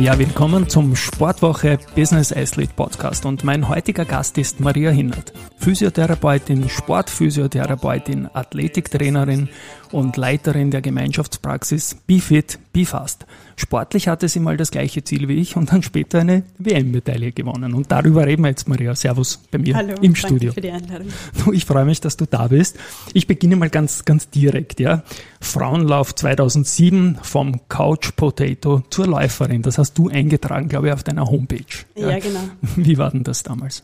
Ja, willkommen zum Sportwoche Business Athlete Podcast. Und mein heutiger Gast ist Maria Hinnert, Physiotherapeutin, Sportphysiotherapeutin, Athletiktrainerin und Leiterin der Gemeinschaftspraxis BeFit, BeFast. Sportlich hatte sie mal das gleiche Ziel wie ich und dann später eine WM-Medaille gewonnen. Und darüber reden wir jetzt, Maria. Servus bei mir Hallo, im danke Studio. für die Einladung. Du, ich freue mich, dass du da bist. Ich beginne mal ganz, ganz direkt, ja. Frauenlauf 2007 vom Couch Potato zur Läuferin. Das hast du eingetragen, glaube ich, auf deiner Homepage. Ja, genau. Wie war denn das damals?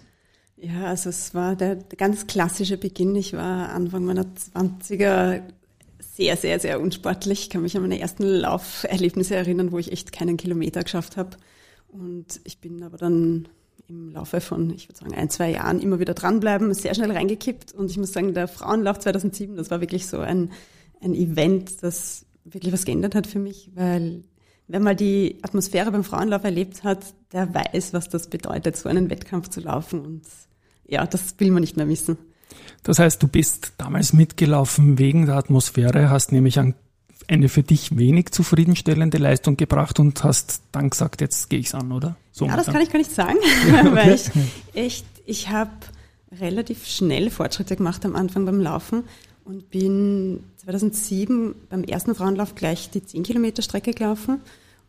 Ja, also es war der ganz klassische Beginn. Ich war Anfang meiner 20er sehr, sehr, sehr unsportlich. Ich kann mich an meine ersten Lauferlebnisse erinnern, wo ich echt keinen Kilometer geschafft habe. Und ich bin aber dann im Laufe von, ich würde sagen, ein, zwei Jahren immer wieder dranbleiben, sehr schnell reingekippt. Und ich muss sagen, der Frauenlauf 2007, das war wirklich so ein, ein Event, das wirklich was geändert hat für mich, weil wer mal die Atmosphäre beim Frauenlauf erlebt hat, der weiß, was das bedeutet, so einen Wettkampf zu laufen. Und ja, das will man nicht mehr missen. Das heißt, du bist damals mitgelaufen wegen der Atmosphäre, hast nämlich eine für dich wenig zufriedenstellende Leistung gebracht und hast dann gesagt, jetzt gehe ich es an, oder? So ja, das kann ich gar nicht sagen, ja, okay. weil ich echt, ich habe relativ schnell Fortschritte gemacht am Anfang beim Laufen und bin 2007 beim ersten Frauenlauf gleich die 10 Kilometer Strecke gelaufen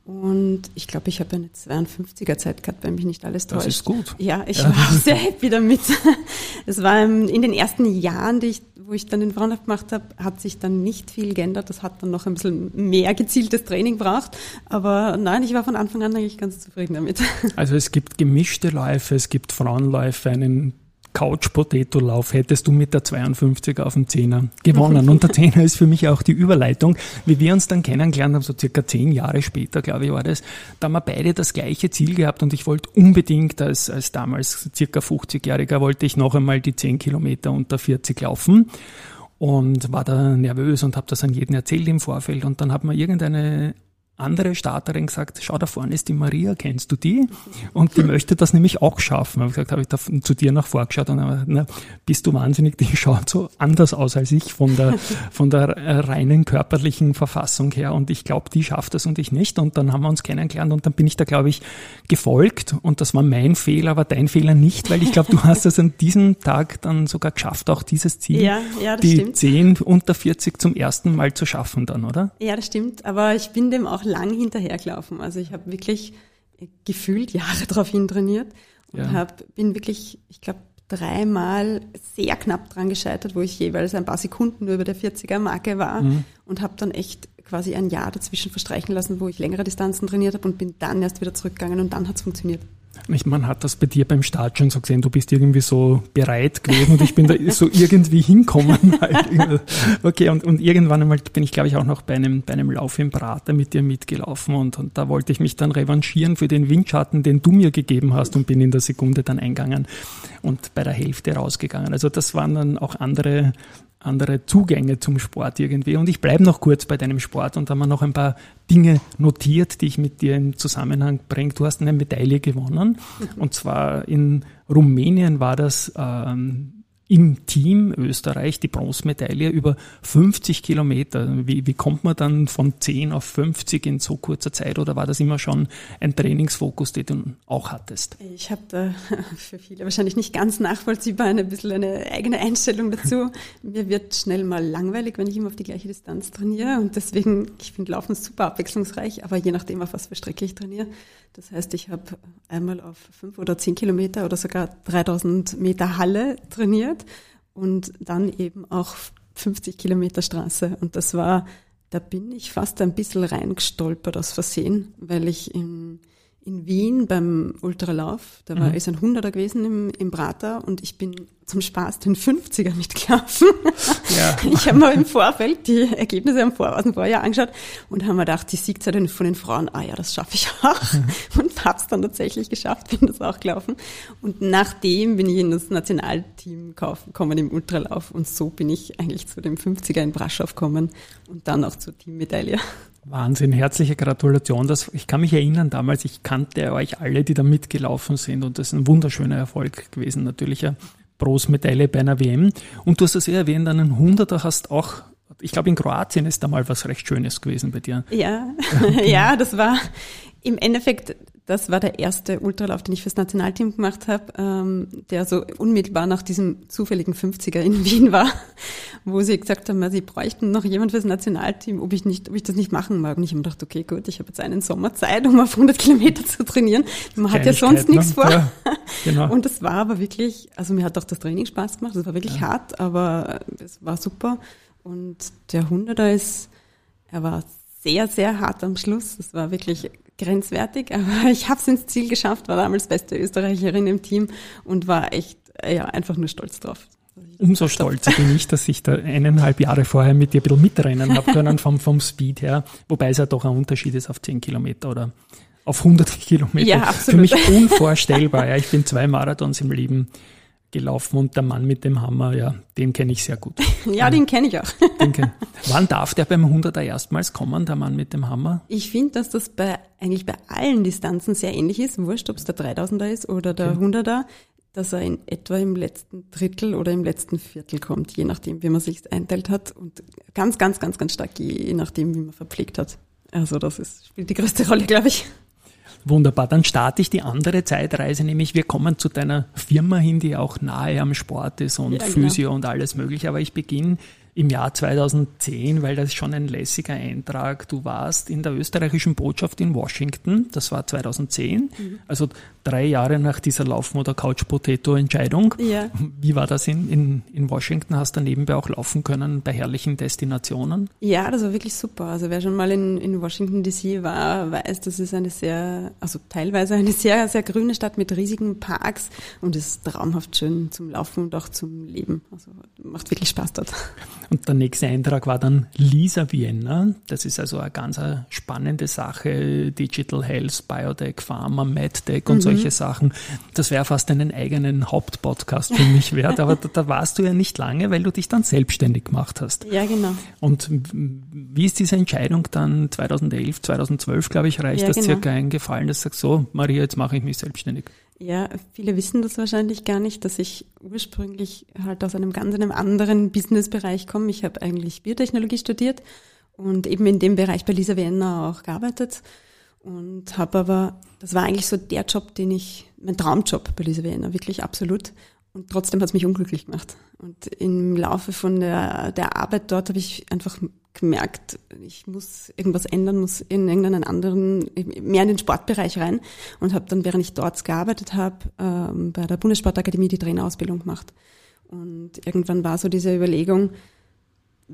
und ich glaube, ich habe eine 52er Zeit gehabt, wenn mich nicht alles täuscht. Das ist gut. Ja, ich ja. war auch sehr happy damit. Es war in den ersten Jahren, ich, wo ich dann den Frauenlauf gemacht habe, hat sich dann nicht viel geändert. Das hat dann noch ein bisschen mehr gezieltes Training braucht. Aber nein, ich war von Anfang an eigentlich ganz zufrieden damit. Also es gibt gemischte Läufe, es gibt Frauenläufe, einen Couch-Potato-Lauf hättest du mit der 52 auf dem 10er gewonnen. Und der 10er ist für mich auch die Überleitung, wie wir uns dann kennengelernt haben, so circa zehn Jahre später, glaube ich, war das. Da haben wir beide das gleiche Ziel gehabt und ich wollte unbedingt als, als damals circa 50-Jähriger wollte ich noch einmal die 10 Kilometer unter 40 laufen und war da nervös und habe das an jeden erzählt im Vorfeld und dann hat mir irgendeine andere Starterin gesagt, schau, da vorne ist die Maria, kennst du die? Und die möchte das nämlich auch schaffen. Habe gesagt, habe ich da zu dir nach vorgeschaut und habe, na, bist du wahnsinnig, die schaut so anders aus als ich von der, von der reinen körperlichen Verfassung her und ich glaube, die schafft das und ich nicht. Und dann haben wir uns kennengelernt und dann bin ich da, glaube ich, gefolgt und das war mein Fehler, aber dein Fehler nicht, weil ich glaube, du hast es an diesem Tag dann sogar geschafft, auch dieses Ziel, ja, ja, die stimmt. 10 unter 40 zum ersten Mal zu schaffen dann, oder? Ja, das stimmt, aber ich bin dem auch lang hinterhergelaufen. Also ich habe wirklich gefühlt Jahre darauf hin trainiert und ja. hab, bin wirklich, ich glaube, dreimal sehr knapp dran gescheitert, wo ich jeweils ein paar Sekunden nur über der 40er-Marke war mhm. und habe dann echt quasi ein Jahr dazwischen verstreichen lassen, wo ich längere Distanzen trainiert habe und bin dann erst wieder zurückgegangen und dann hat es funktioniert. Man hat das bei dir beim Start schon so gesehen, du bist irgendwie so bereit gewesen und ich bin da so irgendwie hinkommen. Halt. Okay, und, und irgendwann einmal bin ich, glaube ich, auch noch bei einem, bei einem Lauf im Prater mit dir mitgelaufen und, und da wollte ich mich dann revanchieren für den Windschatten, den du mir gegeben hast und bin in der Sekunde dann eingegangen und bei der Hälfte rausgegangen. Also das waren dann auch andere andere Zugänge zum Sport irgendwie. Und ich bleibe noch kurz bei deinem Sport und haben wir noch ein paar Dinge notiert, die ich mit dir in Zusammenhang bringe. Du hast eine Medaille gewonnen und zwar in Rumänien war das ähm, im Team Österreich die Bronzemedaille über 50 Kilometer. Wie, wie kommt man dann von 10 auf 50 in so kurzer Zeit oder war das immer schon ein Trainingsfokus, den du auch hattest? Ich habe da für viele wahrscheinlich nicht ganz nachvollziehbar ein bisschen eine eigene Einstellung dazu. Mir wird schnell mal langweilig, wenn ich immer auf die gleiche Distanz trainiere und deswegen, ich finde Laufen super abwechslungsreich, aber je nachdem, auf was für Strecke ich trainiere. Das heißt, ich habe einmal auf fünf oder zehn Kilometer oder sogar 3000 Meter Halle trainiert trainiert und dann eben auch 50 Kilometer Straße. Und das war, da bin ich fast ein bisschen reingestolpert aus Versehen, weil ich im, in Wien beim Ultralauf. Da war, mhm. ist ein Hunderter gewesen im, im Prater und ich bin zum Spaß den 50er mitgelaufen. Ja. Ich habe mir im Vorfeld die Ergebnisse am Vor aus dem Vorjahr angeschaut und habe mir gedacht, die Siegzeit von den Frauen, ah ja, das schaffe ich auch. Mhm. Und habe es dann tatsächlich geschafft, bin das auch gelaufen. Und nachdem bin ich in das Nationalteam gekommen im Ultralauf und so bin ich eigentlich zu dem 50er in Braschow gekommen und dann auch zur Teammedaille. Wahnsinn, herzliche Gratulation. Das, ich kann mich erinnern damals, ich kannte euch alle, die da mitgelaufen sind und das ist ein wunderschöner Erfolg gewesen, natürlich eine Bronzemedaille bei einer WM. Und du hast es ja erwähnt, einen Hunderter hast auch, ich glaube in Kroatien ist da mal was recht Schönes gewesen bei dir. Ja, ja, das war im Endeffekt das war der erste Ultralauf, den ich fürs Nationalteam gemacht habe, ähm, der so unmittelbar nach diesem zufälligen 50er in Wien war, wo sie gesagt haben, sie bräuchten noch jemand fürs Nationalteam, ob ich nicht, ob ich das nicht machen mag. Und ich habe mir gedacht, okay, gut, ich habe jetzt einen Sommer Zeit, um auf 100 Kilometer zu trainieren. Man hat ja sonst nichts vor. Ja, genau. Und das war aber wirklich, also mir hat auch das Training Spaß gemacht. Es war wirklich ja. hart, aber es war super. Und der 100er ist, er war sehr, sehr hart am Schluss. Es war wirklich grenzwertig, aber ich habe es ins Ziel geschafft, war damals beste Österreicherin im Team und war echt ja, einfach nur stolz drauf. Umso stolzer bin ich, dass ich da eineinhalb Jahre vorher mit dir ein bisschen mitrennen habe können vom, vom Speed her, wobei es ja doch ein Unterschied ist auf 10 Kilometer oder auf 100 Kilometer. Ja, absolut. Für mich unvorstellbar. Ja, ich bin zwei Marathons im Leben gelaufen und der Mann mit dem Hammer, ja, den kenne ich sehr gut. ja, den kenne ich auch. Kenn. Wann darf der beim 100er erstmals kommen, der Mann mit dem Hammer? Ich finde, dass das bei eigentlich bei allen Distanzen sehr ähnlich ist, wurscht, ob es der 3000er ist oder der okay. 100er, dass er in etwa im letzten Drittel oder im letzten Viertel kommt, je nachdem, wie man sich einteilt hat und ganz, ganz, ganz, ganz stark je nachdem, wie man verpflegt hat. Also das ist, spielt die größte Rolle, glaube ich. Wunderbar, dann starte ich die andere Zeitreise, nämlich wir kommen zu deiner Firma hin, die auch nahe am Sport ist und ja, genau. Physio und alles mögliche, aber ich beginne im Jahr 2010, weil das ist schon ein lässiger Eintrag. Du warst in der österreichischen Botschaft in Washington, das war 2010, mhm. also drei Jahre nach dieser Laufen- oder Couch-Potato-Entscheidung. Ja. Wie war das in, in, in Washington? Hast du nebenbei auch laufen können bei herrlichen Destinationen? Ja, das war wirklich super. Also wer schon mal in, in Washington DC war, weiß, das ist eine sehr, also teilweise eine sehr, sehr grüne Stadt mit riesigen Parks und ist traumhaft schön zum Laufen und auch zum Leben. Also macht wirklich Spaß dort. Und der nächste Eintrag war dann Lisa Vienna. Das ist also eine ganz spannende Sache. Digital Health, Biotech, Pharma, MedTech und mhm. solche Sachen. Das wäre fast einen eigenen Hauptpodcast für mich wert. Aber da, da, warst du ja nicht lange, weil du dich dann selbstständig gemacht hast. Ja, genau. Und wie ist diese Entscheidung dann 2011, 2012, glaube ich, reicht ja, das genau. circa eingefallen, dass du sagst, so, Maria, jetzt mache ich mich selbstständig? Ja, viele wissen das wahrscheinlich gar nicht, dass ich ursprünglich halt aus einem ganz einem anderen Businessbereich komme. Ich habe eigentlich Biotechnologie studiert und eben in dem Bereich bei Lisa Vienna auch gearbeitet und habe aber, das war eigentlich so der Job, den ich, mein Traumjob bei Lisa Vienna, wirklich absolut. Und trotzdem hat es mich unglücklich gemacht. Und im Laufe von der, der Arbeit dort habe ich einfach gemerkt, ich muss irgendwas ändern, muss in irgendeinen anderen, mehr in den Sportbereich rein und habe dann, während ich dort gearbeitet habe, ähm, bei der Bundessportakademie die Trainerausbildung gemacht. Und irgendwann war so diese Überlegung,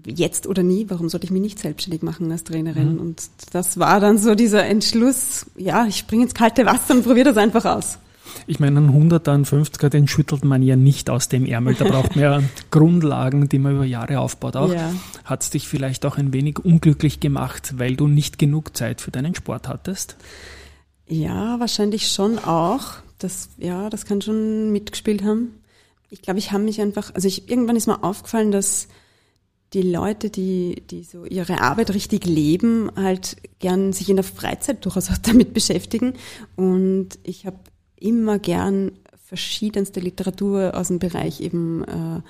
jetzt oder nie, warum sollte ich mich nicht selbstständig machen als Trainerin? Mhm. Und das war dann so dieser Entschluss, ja, ich springe ins kalte Wasser und probiere das einfach aus. Ich meine, ein 100er, ein 50er, den schüttelt man ja nicht aus dem Ärmel. Da braucht man ja Grundlagen, die man über Jahre aufbaut. Auch ja. hat es dich vielleicht auch ein wenig unglücklich gemacht, weil du nicht genug Zeit für deinen Sport hattest? Ja, wahrscheinlich schon auch. Das, ja, das kann schon mitgespielt haben. Ich glaube, ich habe mich einfach, also ich, irgendwann ist mir aufgefallen, dass die Leute, die, die so ihre Arbeit richtig leben, halt gern sich in der Freizeit durchaus auch damit beschäftigen. Und ich habe immer gern verschiedenste Literatur aus dem Bereich eben äh,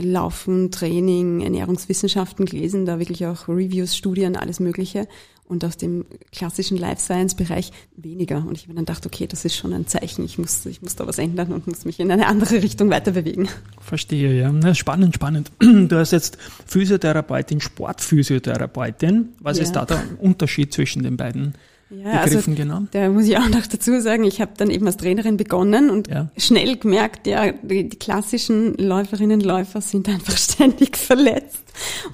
Laufen, Training, Ernährungswissenschaften gelesen, da wirklich auch Reviews, Studien, alles Mögliche. Und aus dem klassischen Life Science Bereich weniger. Und ich habe dann gedacht, okay, das ist schon ein Zeichen. Ich muss, ich muss da was ändern und muss mich in eine andere Richtung weiter bewegen. Verstehe, ja. Spannend, spannend. Du hast jetzt Physiotherapeutin, Sportphysiotherapeutin. Was ja. ist da der Unterschied zwischen den beiden? Ja, Begriffen also, genau? Da muss ich auch noch dazu sagen, ich habe dann eben als Trainerin begonnen und ja. schnell gemerkt, ja, die, die, klassischen Läuferinnen und Läufer sind einfach ständig verletzt.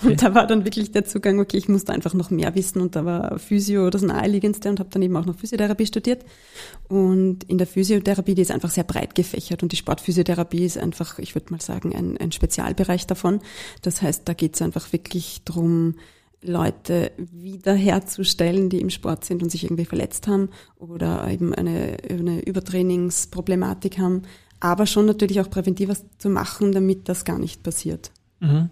Und okay. da war dann wirklich der Zugang, okay, ich musste einfach noch mehr wissen und da war Physio das naheliegendste und habe dann eben auch noch Physiotherapie studiert. Und in der Physiotherapie, die ist einfach sehr breit gefächert und die Sportphysiotherapie ist einfach, ich würde mal sagen, ein, ein Spezialbereich davon. Das heißt, da geht es einfach wirklich drum Leute wiederherzustellen, die im Sport sind und sich irgendwie verletzt haben oder eben eine, eine Übertrainingsproblematik haben, aber schon natürlich auch präventiv was zu machen, damit das gar nicht passiert. Mhm.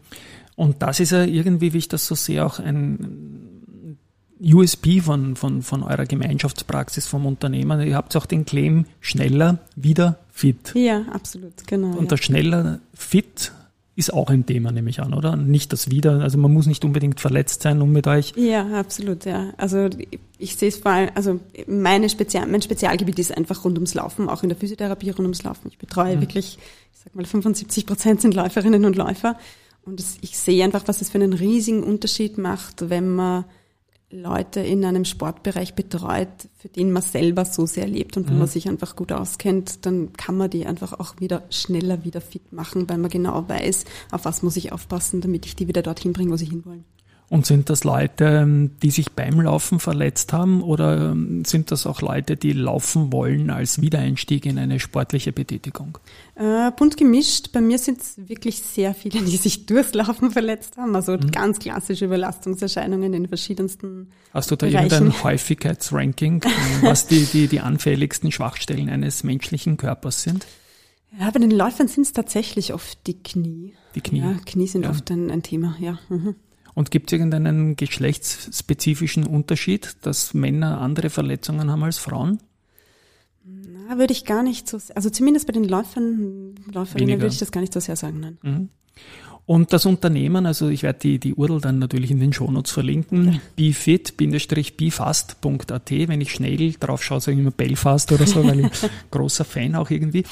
Und das ist ja irgendwie, wie ich das so sehe, auch ein USP von, von, von eurer Gemeinschaftspraxis vom Unternehmen. Ihr habt auch den Claim schneller, wieder fit. Ja, absolut, genau. Und ja. das schneller fit ist auch ein Thema, nehme ich an, oder? Nicht das wieder, also man muss nicht unbedingt verletzt sein, um mit euch. Ja, absolut, ja. Also ich sehe es vor allem, also meine Spezial, mein Spezialgebiet ist einfach rund ums Laufen, auch in der Physiotherapie rund ums Laufen. Ich betreue mhm. wirklich, ich sag mal, 75 Prozent sind Läuferinnen und Läufer. Und das, ich sehe einfach, was es für einen riesigen Unterschied macht, wenn man Leute in einem Sportbereich betreut, für den man selber so sehr lebt und wo mhm. man sich einfach gut auskennt, dann kann man die einfach auch wieder schneller wieder fit machen, weil man genau weiß, auf was muss ich aufpassen, damit ich die wieder dorthin bringe, wo sie hinwollen. Und sind das Leute, ähm, die sich beim Laufen verletzt haben oder ähm, sind das auch Leute, die laufen wollen als Wiedereinstieg in eine sportliche Betätigung? Äh, bunt gemischt. Bei mir sind es wirklich sehr viele, die sich durchs Laufen verletzt haben. Also mhm. ganz klassische Überlastungserscheinungen in verschiedensten Hast du da Bereichen. irgendein Häufigkeitsranking, was die, die, die anfälligsten Schwachstellen eines menschlichen Körpers sind? Ja, bei den Läufern sind es tatsächlich oft die Knie. Die Knie. Ja, Knie sind ja. oft ein, ein Thema, ja. Mhm. Und gibt es irgendeinen geschlechtsspezifischen Unterschied, dass Männer andere Verletzungen haben als Frauen? Na, würde ich gar nicht so, also zumindest bei den Läufern, Läuferinnen Weniger. würde ich das gar nicht so sehr sagen, nein. Mhm. Und das Unternehmen, also ich werde die, die URL dann natürlich in den Shownotes verlinken, ja. befit-befast.at, wenn ich schnell drauf schaue, sage ich immer Belfast oder so, weil ich großer Fan auch irgendwie.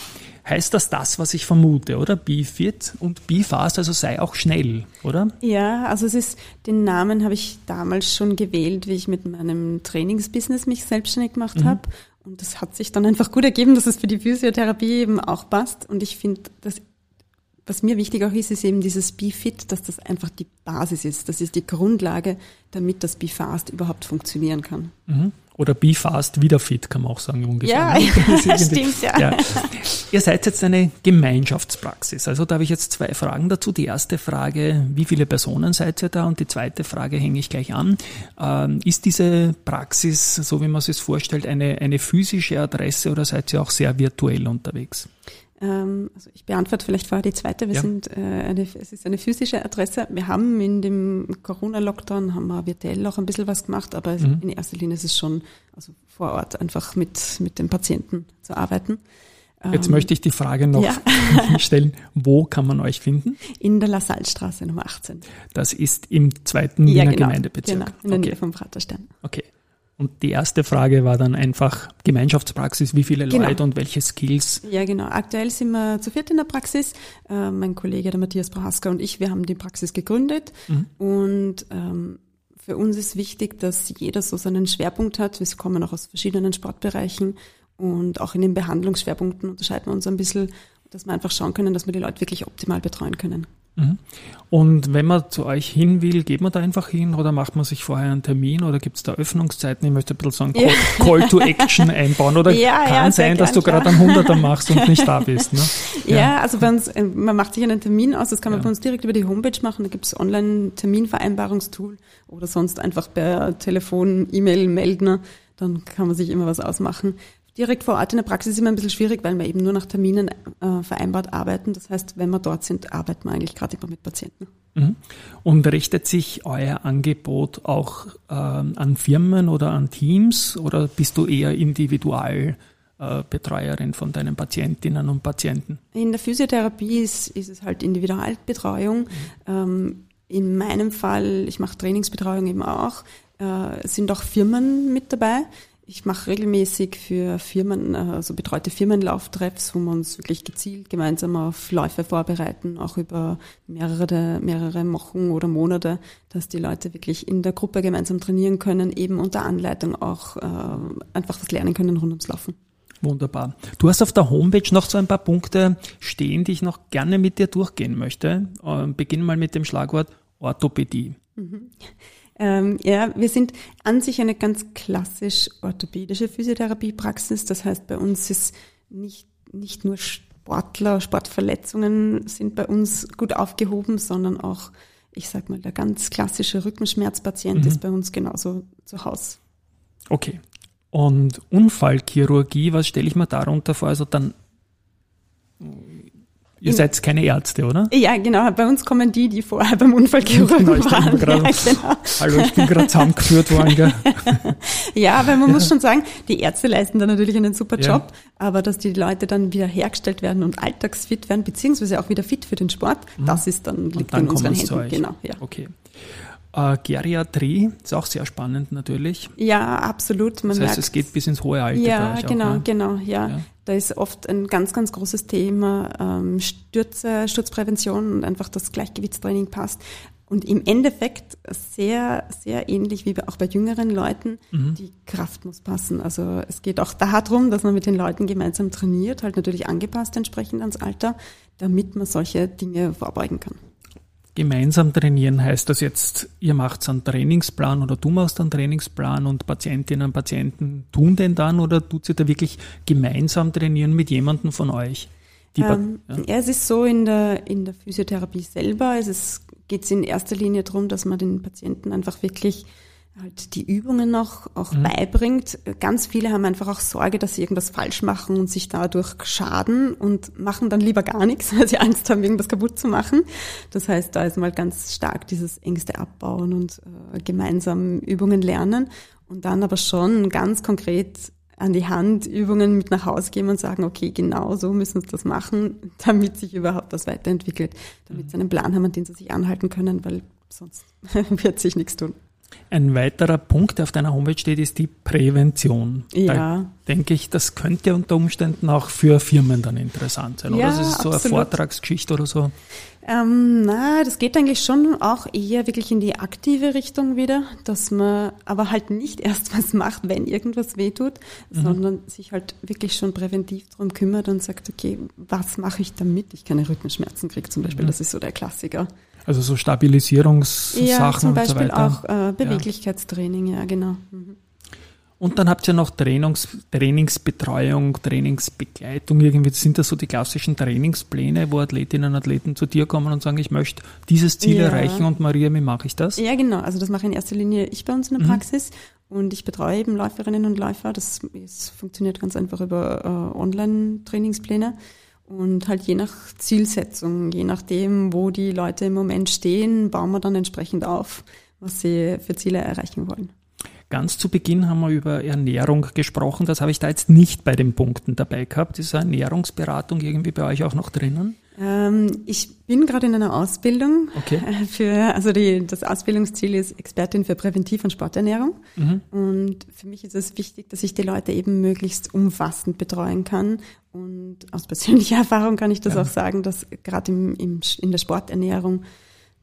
Heißt das das, was ich vermute, oder? Befit und Befast, also sei auch schnell, oder? Ja, also es ist, den Namen habe ich damals schon gewählt, wie ich mit meinem Trainingsbusiness mich selbstständig gemacht mhm. habe. Und das hat sich dann einfach gut ergeben, dass es für die Physiotherapie eben auch passt. Und ich finde, das was mir wichtig auch ist, ist eben dieses Be Fit, dass das einfach die Basis ist. Das ist die Grundlage, damit das Be Fast überhaupt funktionieren kann. Mhm. Oder Be Fast wieder fit, kann man auch sagen ungefähr. Ja, ja stimmt, ja. ja. Ihr seid jetzt eine Gemeinschaftspraxis. Also da habe ich jetzt zwei Fragen dazu. Die erste Frage, wie viele Personen seid ihr da? Und die zweite Frage hänge ich gleich an. Ähm, ist diese Praxis, so wie man es sich vorstellt, eine, eine physische Adresse oder seid ihr auch sehr virtuell unterwegs? Ähm, also ich beantworte vielleicht vorher die zweite. Wir ja. sind äh, eine, es ist eine physische Adresse. Wir haben in dem Corona-Lockdown haben wir virtuell auch ein bisschen was gemacht, aber mhm. in erster Linie ist es schon also vor Ort einfach mit mit den Patienten zu arbeiten. Jetzt ähm, möchte ich die Frage noch ja. stellen, wo kann man euch finden? In der Lassalstraße Nummer 18. Das ist im zweiten ja, Wiener genau, Gemeindebezirk. Genau, in der okay. Nähe vom Praterstern. Okay. Und die erste Frage war dann einfach Gemeinschaftspraxis, wie viele genau. Leute und welche Skills? Ja, genau. Aktuell sind wir zu viert in der Praxis. Äh, mein Kollege, der Matthias Prohaska und ich, wir haben die Praxis gegründet. Mhm. Und ähm, für uns ist wichtig, dass jeder so seinen Schwerpunkt hat. Wir kommen auch aus verschiedenen Sportbereichen und auch in den Behandlungsschwerpunkten unterscheiden wir uns ein bisschen, dass wir einfach schauen können, dass wir die Leute wirklich optimal betreuen können. Mhm. Und wenn man zu euch hin will, geht man da einfach hin oder macht man sich vorher einen Termin oder gibt es da Öffnungszeiten? Ich möchte ein bisschen so einen Call, Call to Action einbauen oder ja, kann ja, sein, dass du gerade einen Hunderter machst und nicht da bist. Ne? Ja. ja. also bei uns, äh, man macht sich einen Termin aus, das kann man bei uns direkt über die Homepage machen, da gibt es Online-Terminvereinbarungstool oder sonst einfach per Telefon, E-Mail melden, dann kann man sich immer was ausmachen. Direkt vor Ort in der Praxis ist immer ein bisschen schwierig, weil wir eben nur nach Terminen äh, vereinbart arbeiten. Das heißt, wenn wir dort sind, arbeiten wir eigentlich gerade immer mit Patienten. Mhm. Und richtet sich euer Angebot auch äh, an Firmen oder an Teams oder bist du eher Individualbetreuerin von deinen Patientinnen und Patienten? In der Physiotherapie ist, ist es halt Individualbetreuung. Mhm. Ähm, in meinem Fall, ich mache Trainingsbetreuung eben auch, äh, sind auch Firmen mit dabei ich mache regelmäßig für Firmen, also betreute Firmenlauftreffs, wo wir uns wirklich gezielt gemeinsam auf Läufe vorbereiten, auch über mehrere, mehrere Wochen oder Monate, dass die Leute wirklich in der Gruppe gemeinsam trainieren können, eben unter Anleitung auch äh, einfach was lernen können rund ums Laufen. Wunderbar. Du hast auf der Homepage noch so ein paar Punkte stehen, die ich noch gerne mit dir durchgehen möchte. Äh, beginnen mal mit dem Schlagwort Orthopädie. Mhm. Ähm, ja, wir sind an sich eine ganz klassisch orthopädische Physiotherapiepraxis. Das heißt, bei uns ist nicht, nicht nur Sportler, Sportverletzungen sind bei uns gut aufgehoben, sondern auch, ich sag mal, der ganz klassische Rückenschmerzpatient mhm. ist bei uns genauso zu Hause. Okay. Und Unfallchirurgie, was stelle ich mir darunter vor? Also dann Ihr seid keine Ärzte, oder? Ja, genau. Bei uns kommen die, die vorher beim Unfallchirurgen genau, waren. Grad, ja, genau. Hallo, ich bin gerade zusammengeführt worden. Gell? ja, weil man ja. muss schon sagen, die Ärzte leisten da natürlich einen super Job, ja. aber dass die Leute dann wieder hergestellt werden und alltagsfit werden, beziehungsweise auch wieder fit für den Sport, mhm. das ist dann, liegt dann in unseren Händen. Genau, ja. Okay. Äh, Geriatrie ist auch sehr spannend natürlich. Ja, absolut. Man das heißt, merkt, es geht bis ins hohe Alter. Ja, genau, auch, ne? genau, ja. ja. Da ist oft ein ganz, ganz großes Thema ähm, Stürze, Sturzprävention und einfach das Gleichgewichtstraining passt. Und im Endeffekt sehr, sehr ähnlich wie auch bei jüngeren Leuten, mhm. die Kraft muss passen. Also es geht auch darum, dass man mit den Leuten gemeinsam trainiert, halt natürlich angepasst entsprechend ans Alter, damit man solche Dinge vorbeugen kann. Gemeinsam trainieren heißt das jetzt, ihr macht einen Trainingsplan oder du machst einen Trainingsplan und Patientinnen und Patienten tun den dann oder tut sie da wirklich gemeinsam trainieren mit jemandem von euch? Ähm, ja. ja. es ist so in der, in der Physiotherapie selber, es geht in erster Linie darum, dass man den Patienten einfach wirklich halt die Übungen noch auch mhm. beibringt. Ganz viele haben einfach auch Sorge, dass sie irgendwas falsch machen und sich dadurch schaden und machen dann lieber gar nichts, weil sie Angst haben, irgendwas kaputt zu machen. Das heißt, da ist mal ganz stark dieses Ängste abbauen und äh, gemeinsam Übungen lernen und dann aber schon ganz konkret an die Hand Übungen mit nach Hause geben und sagen, okay, genau so müssen wir das machen, damit sich überhaupt was weiterentwickelt, damit mhm. sie einen Plan haben, an den sie sich anhalten können, weil sonst wird sich nichts tun. Ein weiterer Punkt, der auf deiner Homepage steht, ist die Prävention. Ja. Da denke ich, das könnte unter Umständen auch für Firmen dann interessant sein. Ja, oder das ist so absolut. eine Vortragsgeschichte oder so. Ähm, na, das geht eigentlich schon auch eher wirklich in die aktive Richtung wieder, dass man aber halt nicht erst was macht, wenn irgendwas wehtut, mhm. sondern sich halt wirklich schon präventiv darum kümmert und sagt, okay, was mache ich damit ich keine Rückenschmerzen kriege zum Beispiel. Mhm. Das ist so der Klassiker. Also so Stabilisierungssachen ja, zum Beispiel und so auch äh, Beweglichkeitstraining, ja, ja genau. Mhm. Und dann habt ihr noch Trainings, Trainingsbetreuung, Trainingsbegleitung. Irgendwie sind das so die klassischen Trainingspläne, wo Athletinnen und Athleten zu dir kommen und sagen, ich möchte dieses Ziel ja. erreichen und Maria, wie mache ich das? Ja, genau. Also das mache in erster Linie ich bei uns in der mhm. Praxis und ich betreue eben Läuferinnen und Läufer. Das, das funktioniert ganz einfach über äh, Online-Trainingspläne. Und halt je nach Zielsetzung, je nachdem, wo die Leute im Moment stehen, bauen wir dann entsprechend auf, was sie für Ziele erreichen wollen. Ganz zu Beginn haben wir über Ernährung gesprochen. Das habe ich da jetzt nicht bei den Punkten dabei gehabt. Ist Ernährungsberatung irgendwie bei euch auch noch drinnen? Ähm, ich bin gerade in einer Ausbildung. Okay. Äh, für, also die, das Ausbildungsziel ist Expertin für Präventiv- und Sporternährung. Mhm. Und für mich ist es wichtig, dass ich die Leute eben möglichst umfassend betreuen kann. Und aus persönlicher Erfahrung kann ich das ja. auch sagen, dass gerade im, im, in der Sporternährung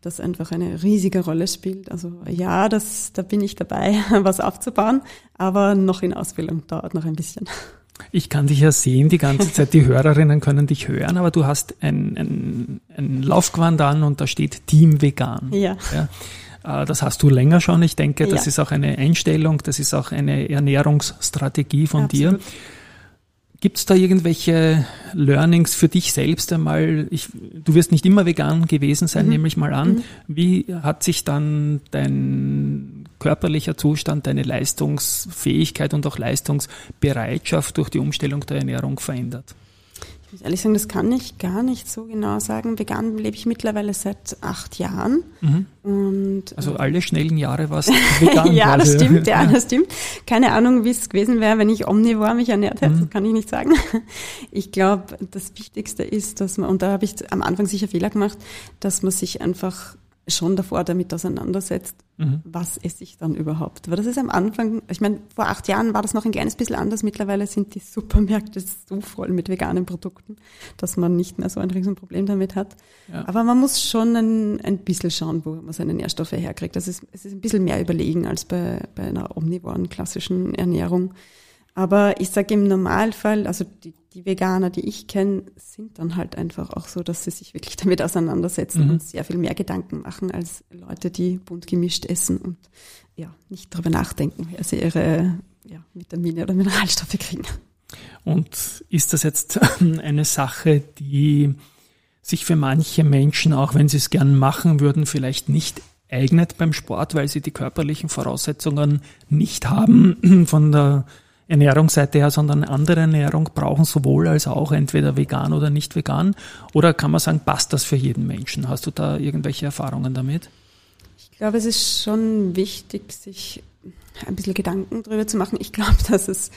das einfach eine riesige Rolle spielt. Also ja, das, da bin ich dabei, was aufzubauen, aber noch in Ausbildung dauert noch ein bisschen. Ich kann dich ja sehen die ganze Zeit, die Hörerinnen können dich hören, aber du hast ein, ein, ein Laufgewand an und da steht Team Vegan. Ja. ja. Äh, das hast du länger schon. Ich denke, das ja. ist auch eine Einstellung, das ist auch eine Ernährungsstrategie von Absolut. dir. Gibt es da irgendwelche Learnings für dich selbst einmal? Ich, du wirst nicht immer vegan gewesen sein, mhm. nehme ich mal an. Mhm. Wie hat sich dann dein körperlicher Zustand, deine Leistungsfähigkeit und auch Leistungsbereitschaft durch die Umstellung der Ernährung verändert? Muss ehrlich sagen, das kann ich gar nicht so genau sagen. Vegan lebe ich mittlerweile seit acht Jahren. Mhm. Und, also äh, alle schnellen Jahre warst vegan. ja, das stimmt, ja, das stimmt. Keine Ahnung, wie es gewesen wäre, wenn ich omnivor mich ernährt hätte, mhm. das kann ich nicht sagen. Ich glaube, das Wichtigste ist, dass man, und da habe ich am Anfang sicher Fehler gemacht, dass man sich einfach schon davor damit auseinandersetzt, mhm. was esse ich dann überhaupt. Weil das ist am Anfang, ich meine, vor acht Jahren war das noch ein kleines bisschen anders. Mittlerweile sind die Supermärkte so voll mit veganen Produkten, dass man nicht mehr so ein Riesenproblem damit hat. Ja. Aber man muss schon ein, ein bisschen schauen, wo man seine Nährstoffe herkriegt. Das ist, es ist ein bisschen mehr überlegen als bei, bei einer omnivoren klassischen Ernährung. Aber ich sage im Normalfall, also die, die Veganer, die ich kenne, sind dann halt einfach auch so, dass sie sich wirklich damit auseinandersetzen mhm. und sehr viel mehr Gedanken machen als Leute, die bunt gemischt essen und ja, nicht darüber nachdenken, wer sie ihre ja, Vitamine oder Mineralstoffe kriegen. Und ist das jetzt eine Sache, die sich für manche Menschen, auch wenn sie es gern machen würden, vielleicht nicht eignet beim Sport, weil sie die körperlichen Voraussetzungen nicht haben von der Ernährungsseite her, sondern andere Ernährung brauchen sowohl als auch entweder vegan oder nicht vegan? Oder kann man sagen, passt das für jeden Menschen? Hast du da irgendwelche Erfahrungen damit? Ich glaube, es ist schon wichtig, sich ein bisschen Gedanken darüber zu machen. Ich glaube, dass es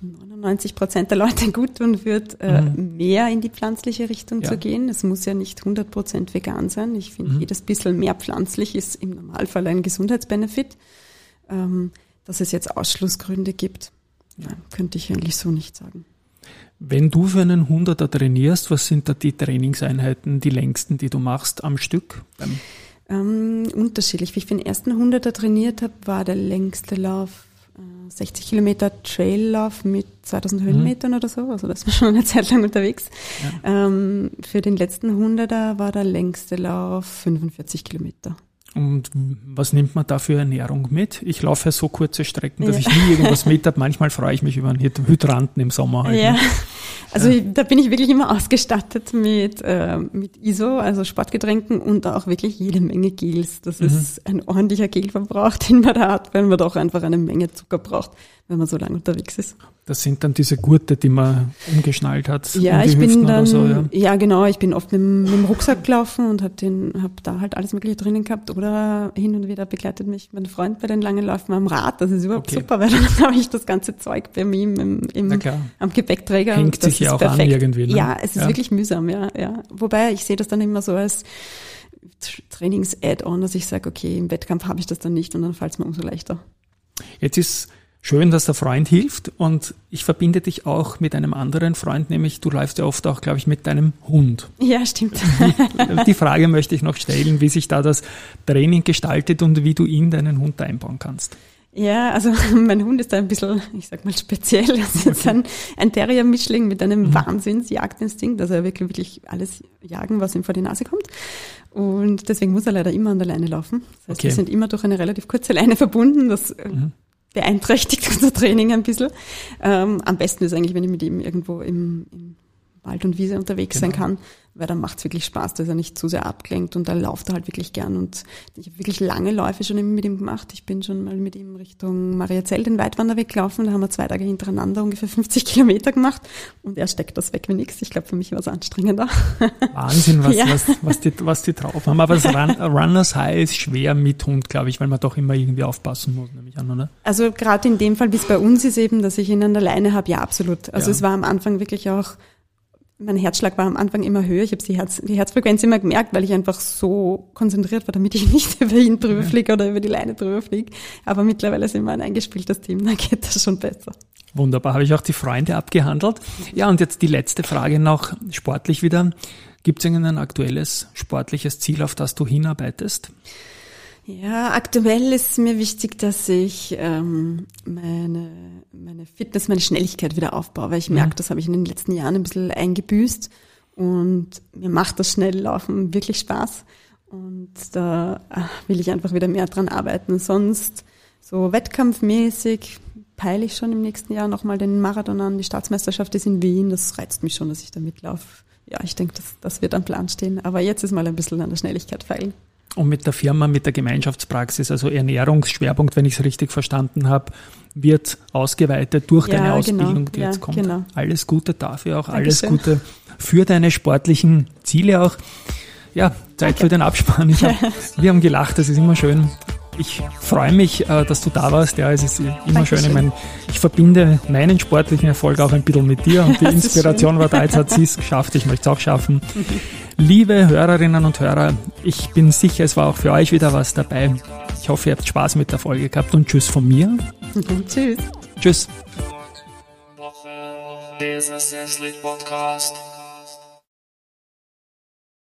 99 Prozent der Leute gut tun wird, äh, mhm. mehr in die pflanzliche Richtung ja. zu gehen. Es muss ja nicht 100 Prozent vegan sein. Ich finde, mhm. jedes bisschen mehr pflanzlich ist im Normalfall ein Gesundheitsbenefit. Ähm, dass es jetzt Ausschlussgründe gibt, Nein, könnte ich eigentlich so nicht sagen. Wenn du für einen Hunderter trainierst, was sind da die Trainingseinheiten, die längsten, die du machst am Stück? Ähm, unterschiedlich. Wie ich für den ersten Hunderter trainiert habe, war der längste Lauf äh, 60 Kilometer Traillauf mit 2000 Höhenmetern mhm. oder so. Also das war schon eine Zeit lang unterwegs. Ja. Ähm, für den letzten Hunderter war der längste Lauf 45 Kilometer. Und was nimmt man da für Ernährung mit? Ich laufe ja so kurze Strecken, dass ja. ich nie irgendwas mit habe. Manchmal freue ich mich über einen Hydranten im Sommer. Halt, ja, ne? also ja. da bin ich wirklich immer ausgestattet mit, äh, mit ISO, also Sportgetränken und auch wirklich jede Menge Gels. Das mhm. ist ein ordentlicher Gelverbrauch, den man da hat, weil man doch einfach eine Menge Zucker braucht wenn man so lange unterwegs ist. Das sind dann diese Gurte, die man umgeschnallt hat. Ja, um ich bin dann, so, ja. ja. genau, ich bin oft mit, mit dem Rucksack gelaufen und habe hab da halt alles Mögliche drinnen gehabt. Oder hin und wieder begleitet mich mein Freund bei den langen Läufen am Rad. Das ist überhaupt okay. super, weil dann habe ich das ganze Zeug bei mir im, im am Gepäckträger. Hängt sich ja auch perfekt. an irgendwie. Ne? Ja, es ist ja. wirklich mühsam, ja, ja. Wobei ich sehe das dann immer so als Trainings-Add-on, dass ich sage, okay, im Wettkampf habe ich das dann nicht und dann fällt es mir umso leichter. Jetzt ist schön, dass der Freund hilft und ich verbinde dich auch mit einem anderen Freund, nämlich du läufst ja oft auch, glaube ich, mit deinem Hund. Ja, stimmt. Die Frage möchte ich noch stellen, wie sich da das Training gestaltet und wie du ihn, deinen Hund, einbauen kannst. Ja, also mein Hund ist da ein bisschen, ich sag mal speziell. Das ist jetzt ein, ein Terrier-Mischling mit einem mhm. Wahnsinns-Jagdinstinkt. Also er will wirklich alles jagen, was ihm vor die Nase kommt. Und deswegen muss er leider immer an der Leine laufen. Das heißt, okay. wir sind immer durch eine relativ kurze Leine verbunden. Das äh, mhm beeinträchtigt unser Training ein bisschen. Ähm, am besten ist eigentlich, wenn ich mit ihm irgendwo im, im Wald und Wiese unterwegs genau. sein kann, weil dann macht es wirklich Spaß, dass er nicht zu sehr abgelenkt und da lauft er halt wirklich gern und ich habe wirklich lange Läufe schon mit ihm gemacht. Ich bin schon mal mit ihm Richtung Mariazell den Weitwanderweg gelaufen, da haben wir zwei Tage hintereinander ungefähr 50 Kilometer gemacht und er steckt das weg wie nichts. Ich glaube, für mich war es anstrengender. Wahnsinn, was, ja. was, was, die, was die drauf haben. Aber das Run, Runners High ist schwer mit Hund, glaube ich, weil man doch immer irgendwie aufpassen muss, nehme ich an, oder? Also gerade in dem Fall, wie es bei uns ist eben, dass ich ihn an der Leine habe, ja absolut. Also ja. es war am Anfang wirklich auch mein Herzschlag war am Anfang immer höher. Ich habe die, Herz, die Herzfrequenz immer gemerkt, weil ich einfach so konzentriert war, damit ich nicht über ihn drüber fliege oder über die Leine drüber fliege. Aber mittlerweile sind wir ein eingespieltes Team, dann geht das schon besser. Wunderbar, habe ich auch die Freunde abgehandelt. Ja, und jetzt die letzte Frage noch sportlich wieder. Gibt es irgendein aktuelles sportliches Ziel, auf das du hinarbeitest? Ja, aktuell ist mir wichtig, dass ich ähm, meine, meine Fitness, meine Schnelligkeit wieder aufbaue, weil ich merke, das habe ich in den letzten Jahren ein bisschen eingebüßt und mir macht das Schnelllaufen wirklich Spaß und da äh, will ich einfach wieder mehr dran arbeiten. Sonst so wettkampfmäßig peile ich schon im nächsten Jahr nochmal den Marathon an. Die Staatsmeisterschaft ist in Wien, das reizt mich schon, dass ich da mitlaufe. Ja, ich denke, das, das wird am Plan stehen. Aber jetzt ist mal ein bisschen an der Schnelligkeit feilen. Und mit der Firma, mit der Gemeinschaftspraxis, also Ernährungsschwerpunkt, wenn ich es richtig verstanden habe, wird ausgeweitet durch ja, deine genau. Ausbildung, die ja, jetzt kommt. Genau. Alles Gute dafür auch, Dankeschön. alles Gute für deine sportlichen Ziele auch. Ja, Zeit Danke. für den Abspann. Hab, wir haben gelacht, das ist immer schön. Ich freue mich, äh, dass du da warst. Ja, es ist immer Dankeschön. schön. Ich, meine, ich verbinde meinen sportlichen Erfolg auch ein bisschen mit dir und die Inspiration war da. Jetzt hat sie es geschafft. Ich möchte es auch schaffen. Liebe Hörerinnen und Hörer, ich bin sicher, es war auch für euch wieder was dabei. Ich hoffe, ihr habt Spaß mit der Folge gehabt und tschüss von mir. tschüss. Tschüss. Dieser Podcast.